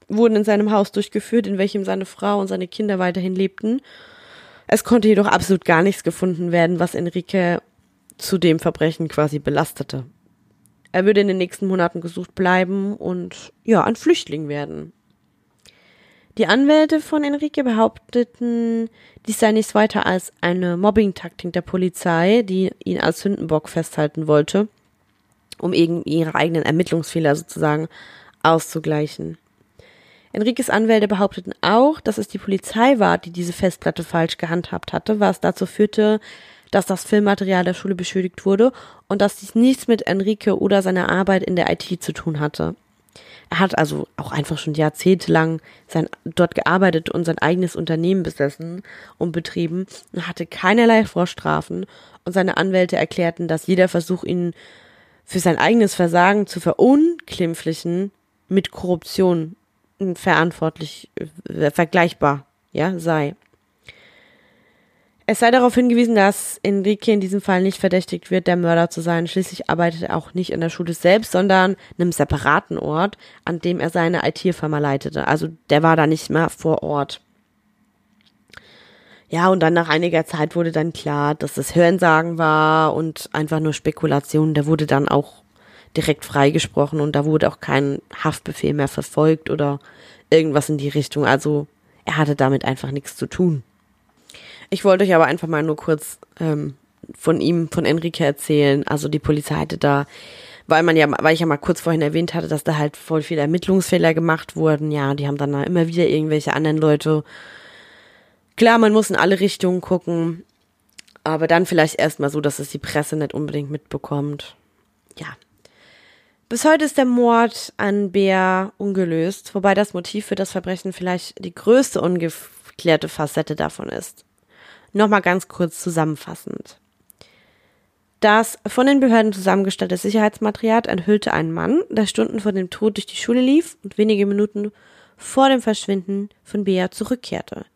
wurden in seinem Haus durchgeführt, in welchem seine Frau und seine Kinder weiterhin lebten. Es konnte jedoch absolut gar nichts gefunden werden, was Enrique zu dem Verbrechen quasi belastete. Er würde in den nächsten Monaten gesucht bleiben und ja, ein Flüchtling werden. Die Anwälte von Enrique behaupteten, dies sei nichts weiter als eine Mobbing-Taktik der Polizei, die ihn als Sündenbock festhalten wollte, um ihre eigenen Ermittlungsfehler sozusagen auszugleichen. Enriques Anwälte behaupteten auch, dass es die Polizei war, die diese Festplatte falsch gehandhabt hatte, was dazu führte, dass das Filmmaterial der Schule beschädigt wurde und dass dies nichts mit Enrique oder seiner Arbeit in der IT zu tun hatte. Er hat also auch einfach schon jahrzehntelang sein, dort gearbeitet und sein eigenes Unternehmen besessen und betrieben und hatte keinerlei Vorstrafen und seine Anwälte erklärten, dass jeder Versuch, ihn für sein eigenes Versagen zu verunglimpflichen, mit Korruption verantwortlich, äh, vergleichbar, ja, sei. Es sei darauf hingewiesen, dass Enrique in diesem Fall nicht verdächtigt wird, der Mörder zu sein. Schließlich arbeitet er auch nicht in der Schule selbst, sondern einem separaten Ort, an dem er seine IT-Firma leitete. Also der war da nicht mehr vor Ort. Ja, und dann nach einiger Zeit wurde dann klar, dass das Hörensagen war und einfach nur Spekulation. Der wurde dann auch direkt freigesprochen und da wurde auch kein Haftbefehl mehr verfolgt oder irgendwas in die Richtung. Also er hatte damit einfach nichts zu tun. Ich wollte euch aber einfach mal nur kurz ähm, von ihm, von Enrique erzählen. Also die Polizei hatte da, weil man ja, weil ich ja mal kurz vorhin erwähnt hatte, dass da halt voll viele Ermittlungsfehler gemacht wurden. Ja, die haben dann da immer wieder irgendwelche anderen Leute. Klar, man muss in alle Richtungen gucken, aber dann vielleicht erstmal so, dass es die Presse nicht unbedingt mitbekommt. Ja. Bis heute ist der Mord an Bea ungelöst, wobei das Motiv für das Verbrechen vielleicht die größte ungeklärte Facette davon ist. Nochmal ganz kurz zusammenfassend. Das von den Behörden zusammengestellte Sicherheitsmaterial enthüllte einen Mann, der Stunden vor dem Tod durch die Schule lief und wenige Minuten vor dem Verschwinden von Bea zurückkehrte.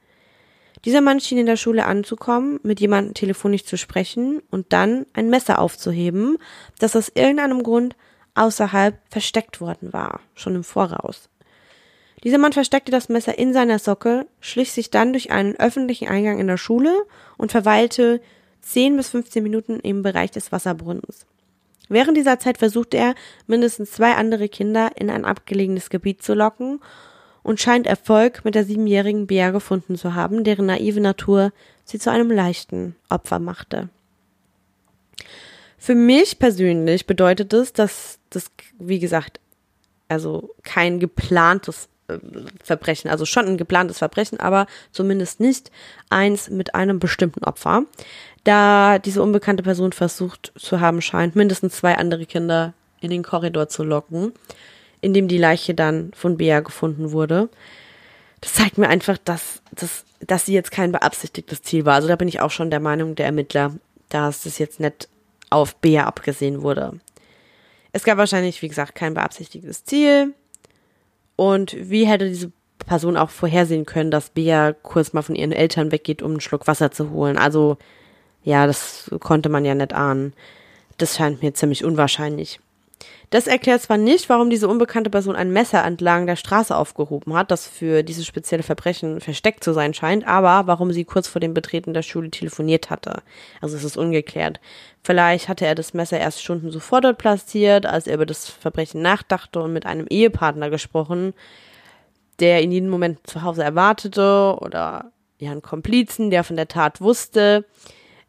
Dieser Mann schien in der Schule anzukommen, mit jemandem telefonisch zu sprechen und dann ein Messer aufzuheben, das aus irgendeinem Grund außerhalb versteckt worden war, schon im Voraus. Dieser Mann versteckte das Messer in seiner Socke, schlich sich dann durch einen öffentlichen Eingang in der Schule und verweilte 10 bis 15 Minuten im Bereich des Wasserbrunnens. Während dieser Zeit versuchte er, mindestens zwei andere Kinder in ein abgelegenes Gebiet zu locken und scheint Erfolg mit der siebenjährigen Bea gefunden zu haben, deren naive Natur sie zu einem leichten Opfer machte. Für mich persönlich bedeutet es, dass das, wie gesagt, also kein geplantes Verbrechen, also schon ein geplantes Verbrechen, aber zumindest nicht eins mit einem bestimmten Opfer, da diese unbekannte Person versucht zu haben scheint, mindestens zwei andere Kinder in den Korridor zu locken, in dem die Leiche dann von Bea gefunden wurde. Das zeigt mir einfach, dass, dass, dass sie jetzt kein beabsichtigtes Ziel war. Also da bin ich auch schon der Meinung der Ermittler, dass das jetzt nicht auf Bea abgesehen wurde. Es gab wahrscheinlich, wie gesagt, kein beabsichtigtes Ziel. Und wie hätte diese Person auch vorhersehen können, dass Bea kurz mal von ihren Eltern weggeht, um einen Schluck Wasser zu holen? Also, ja, das konnte man ja nicht ahnen. Das scheint mir ziemlich unwahrscheinlich. Das erklärt zwar nicht, warum diese unbekannte Person ein Messer entlang der Straße aufgehoben hat, das für dieses spezielle Verbrechen versteckt zu sein scheint, aber warum sie kurz vor dem Betreten der Schule telefoniert hatte. Also es ist ungeklärt. Vielleicht hatte er das Messer erst Stunden zuvor dort platziert, als er über das Verbrechen nachdachte und mit einem Ehepartner gesprochen, der ihn jeden Moment zu Hause erwartete oder einen Komplizen, der von der Tat wusste.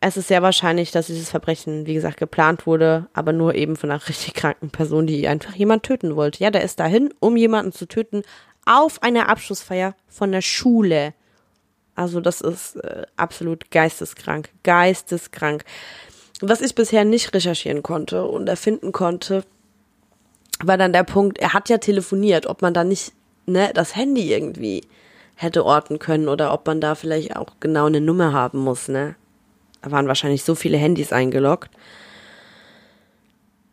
Es ist sehr wahrscheinlich, dass dieses Verbrechen, wie gesagt, geplant wurde, aber nur eben von einer richtig kranken Person, die einfach jemand töten wollte. Ja, der ist dahin, um jemanden zu töten, auf einer Abschlussfeier von der Schule. Also das ist äh, absolut geisteskrank, geisteskrank. Was ich bisher nicht recherchieren konnte und erfinden konnte, war dann der Punkt, er hat ja telefoniert, ob man da nicht ne, das Handy irgendwie hätte orten können oder ob man da vielleicht auch genau eine Nummer haben muss, ne? Da waren wahrscheinlich so viele Handys eingeloggt.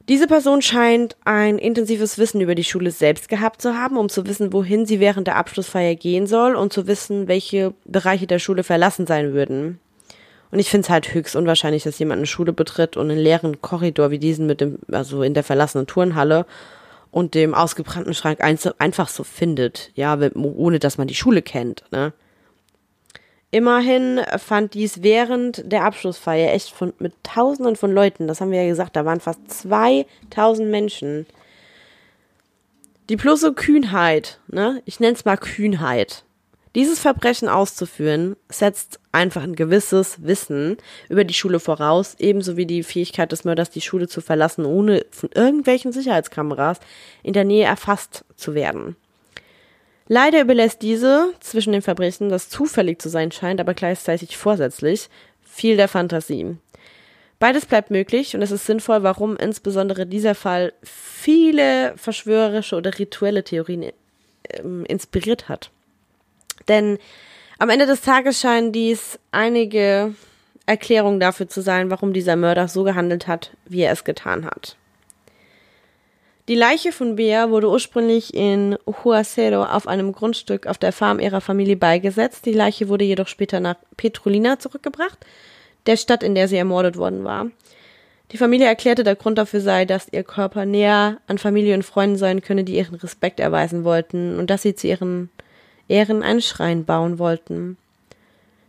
Diese Person scheint ein intensives Wissen über die Schule selbst gehabt zu haben, um zu wissen, wohin sie während der Abschlussfeier gehen soll und zu wissen, welche Bereiche der Schule verlassen sein würden. Und ich finde es halt höchst unwahrscheinlich, dass jemand eine Schule betritt und einen leeren Korridor wie diesen mit dem, also in der verlassenen Turnhalle und dem ausgebrannten Schrank einfach so findet, ja, ohne dass man die Schule kennt, ne? Immerhin fand dies während der Abschlussfeier echt von, mit Tausenden von Leuten, das haben wir ja gesagt, da waren fast 2000 Menschen. Die bloße Kühnheit, ne, ich nenne es mal Kühnheit, dieses Verbrechen auszuführen, setzt einfach ein gewisses Wissen über die Schule voraus, ebenso wie die Fähigkeit des Mörders, die Schule zu verlassen, ohne von irgendwelchen Sicherheitskameras in der Nähe erfasst zu werden. Leider überlässt diese zwischen den Verbrechen, das zufällig zu sein scheint, aber gleichzeitig vorsätzlich, viel der Fantasie. Beides bleibt möglich und es ist sinnvoll, warum insbesondere dieser Fall viele verschwörerische oder rituelle Theorien äh, inspiriert hat. Denn am Ende des Tages scheinen dies einige Erklärungen dafür zu sein, warum dieser Mörder so gehandelt hat, wie er es getan hat. Die Leiche von Bea wurde ursprünglich in Huacero auf einem Grundstück auf der Farm ihrer Familie beigesetzt. Die Leiche wurde jedoch später nach Petrolina zurückgebracht, der Stadt, in der sie ermordet worden war. Die Familie erklärte, der Grund dafür sei, dass ihr Körper näher an Familie und Freunden sein könne, die ihren Respekt erweisen wollten und dass sie zu ihren Ehren einen Schrein bauen wollten.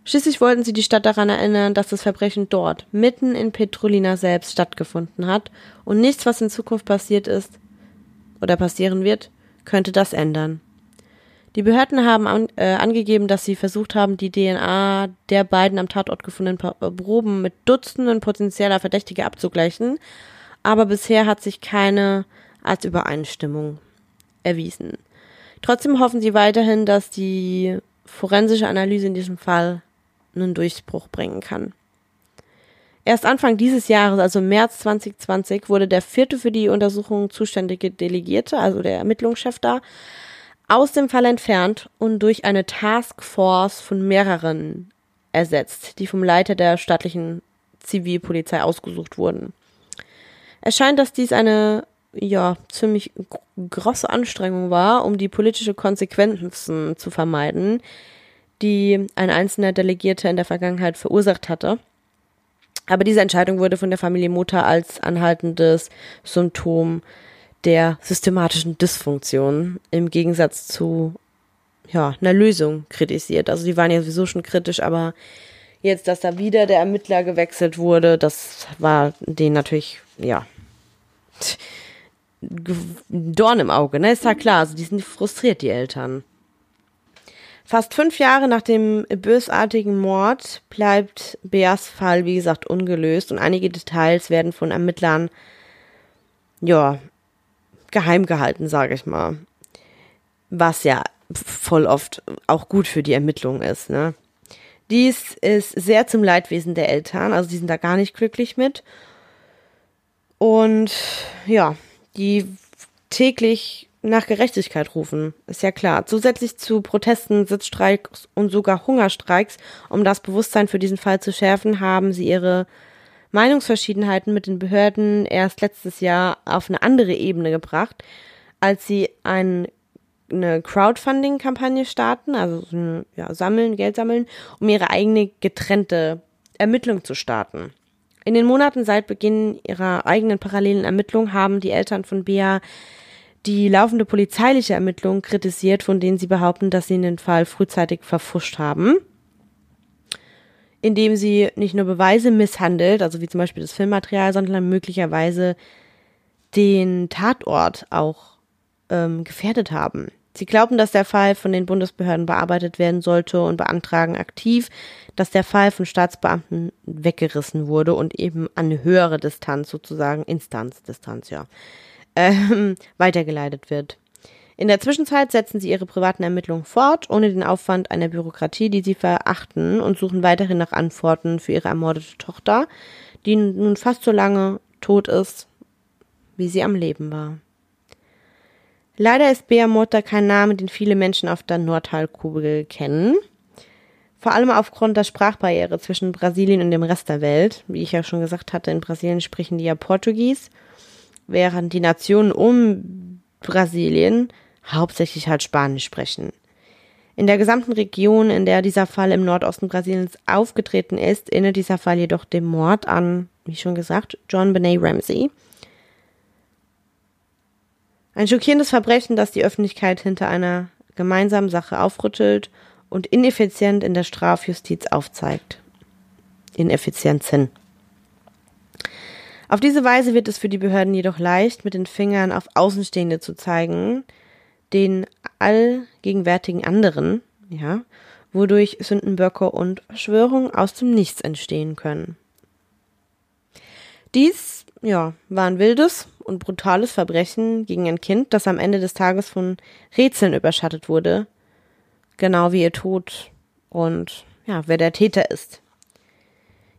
Schließlich wollten sie die Stadt daran erinnern, dass das Verbrechen dort, mitten in Petrolina selbst, stattgefunden hat und nichts, was in Zukunft passiert ist, oder passieren wird, könnte das ändern. Die Behörden haben an, äh, angegeben, dass sie versucht haben, die DNA der beiden am Tatort gefundenen äh, Proben mit Dutzenden potenzieller Verdächtiger abzugleichen, aber bisher hat sich keine als Übereinstimmung erwiesen. Trotzdem hoffen sie weiterhin, dass die forensische Analyse in diesem Fall einen Durchbruch bringen kann. Erst Anfang dieses Jahres, also März 2020, wurde der vierte für die Untersuchung zuständige Delegierte, also der Ermittlungschef da, aus dem Fall entfernt und durch eine Taskforce von mehreren ersetzt, die vom Leiter der staatlichen Zivilpolizei ausgesucht wurden. Es scheint, dass dies eine ja ziemlich große Anstrengung war, um die politische Konsequenzen zu vermeiden, die ein einzelner Delegierter in der Vergangenheit verursacht hatte. Aber diese Entscheidung wurde von der Familie Mutter als anhaltendes Symptom der systematischen Dysfunktion im Gegensatz zu ja, einer Lösung kritisiert. Also die waren ja sowieso schon kritisch, aber jetzt, dass da wieder der Ermittler gewechselt wurde, das war denen natürlich, ja, Dorn im Auge, ne? Ist ja klar, also die sind frustriert, die Eltern. Fast fünf Jahre nach dem bösartigen Mord bleibt Beas Fall, wie gesagt, ungelöst und einige Details werden von Ermittlern, ja, geheim gehalten, sage ich mal. Was ja voll oft auch gut für die Ermittlung ist, ne? Dies ist sehr zum Leidwesen der Eltern, also die sind da gar nicht glücklich mit. Und ja, die täglich nach Gerechtigkeit rufen, ist ja klar. Zusätzlich zu Protesten, Sitzstreiks und sogar Hungerstreiks, um das Bewusstsein für diesen Fall zu schärfen, haben sie ihre Meinungsverschiedenheiten mit den Behörden erst letztes Jahr auf eine andere Ebene gebracht, als sie ein, eine Crowdfunding-Kampagne starten, also ja, sammeln, Geld sammeln, um ihre eigene getrennte Ermittlung zu starten. In den Monaten seit Beginn ihrer eigenen parallelen Ermittlung haben die Eltern von Bea die laufende polizeiliche Ermittlung kritisiert, von denen sie behaupten, dass sie den Fall frühzeitig verfuscht haben, indem sie nicht nur Beweise misshandelt, also wie zum Beispiel das Filmmaterial, sondern möglicherweise den Tatort auch ähm, gefährdet haben. Sie glauben, dass der Fall von den Bundesbehörden bearbeitet werden sollte und beantragen aktiv, dass der Fall von Staatsbeamten weggerissen wurde und eben an höhere Distanz, sozusagen Instanzdistanz, ja, ähm, weitergeleitet wird. In der Zwischenzeit setzen sie ihre privaten Ermittlungen fort, ohne den Aufwand einer Bürokratie, die sie verachten, und suchen weiterhin nach Antworten für ihre ermordete Tochter, die nun fast so lange tot ist, wie sie am Leben war. Leider ist Bea Mota kein Name, den viele Menschen auf der Nordhalbkugel kennen. Vor allem aufgrund der Sprachbarriere zwischen Brasilien und dem Rest der Welt. Wie ich ja schon gesagt hatte, in Brasilien sprechen die ja Portugies während die Nationen um Brasilien hauptsächlich halt Spanisch sprechen. In der gesamten Region, in der dieser Fall im Nordosten Brasiliens aufgetreten ist, erinnert dieser Fall jedoch dem Mord an, wie schon gesagt, John Benet Ramsey. Ein schockierendes Verbrechen, das die Öffentlichkeit hinter einer gemeinsamen Sache aufrüttelt und ineffizient in der Strafjustiz aufzeigt. Ineffizienzen. Auf diese Weise wird es für die Behörden jedoch leicht, mit den Fingern auf Außenstehende zu zeigen, den allgegenwärtigen anderen, ja, wodurch Sündenböcke und Verschwörungen aus dem Nichts entstehen können. Dies, ja, war ein wildes und brutales Verbrechen gegen ein Kind, das am Ende des Tages von Rätseln überschattet wurde, genau wie ihr Tod und ja, wer der Täter ist.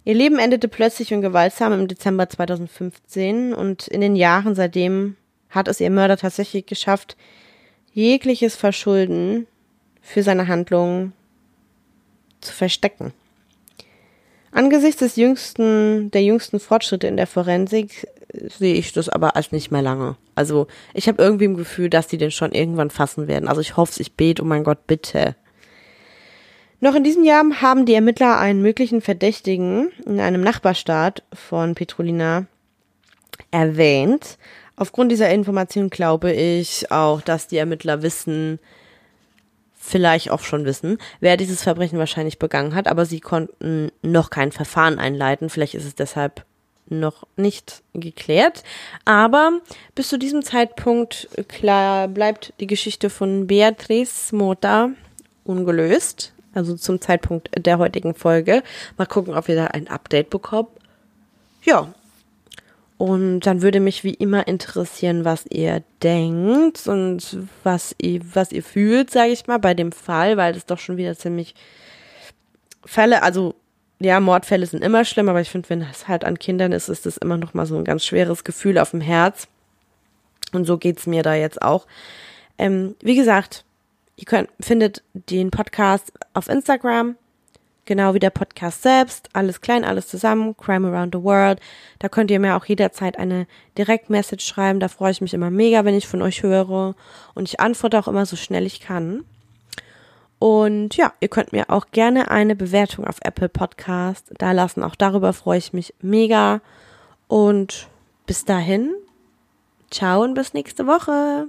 Ihr Leben endete plötzlich und gewaltsam im Dezember 2015 und in den Jahren seitdem hat es ihr Mörder tatsächlich geschafft, jegliches Verschulden für seine Handlungen zu verstecken. Angesichts des jüngsten, der jüngsten Fortschritte in der Forensik sehe ich das aber als nicht mehr lange. Also ich habe irgendwie im Gefühl, dass die den schon irgendwann fassen werden. Also ich hoffe, ich bete, oh mein Gott, bitte. Noch in diesem Jahr haben die Ermittler einen möglichen Verdächtigen in einem Nachbarstaat von Petrolina erwähnt. Aufgrund dieser Information glaube ich auch, dass die Ermittler wissen, vielleicht auch schon wissen, wer dieses Verbrechen wahrscheinlich begangen hat, aber sie konnten noch kein Verfahren einleiten. Vielleicht ist es deshalb noch nicht geklärt. Aber bis zu diesem Zeitpunkt klar bleibt die Geschichte von Beatrice Mota ungelöst also zum Zeitpunkt der heutigen Folge. Mal gucken, ob wir da ein Update bekommen. Ja. Und dann würde mich wie immer interessieren, was ihr denkt und was ihr, was ihr fühlt, sage ich mal, bei dem Fall, weil das doch schon wieder ziemlich Fälle, also ja, Mordfälle sind immer schlimm, aber ich finde, wenn das halt an Kindern ist, ist das immer noch mal so ein ganz schweres Gefühl auf dem Herz. Und so geht's mir da jetzt auch. Ähm, wie gesagt, Ihr könnt, findet den Podcast auf Instagram, genau wie der Podcast selbst. Alles klein, alles zusammen. Crime Around the World. Da könnt ihr mir auch jederzeit eine Direktmessage schreiben. Da freue ich mich immer mega, wenn ich von euch höre. Und ich antworte auch immer so schnell ich kann. Und ja, ihr könnt mir auch gerne eine Bewertung auf Apple Podcast da lassen. Auch darüber freue ich mich mega. Und bis dahin, ciao und bis nächste Woche.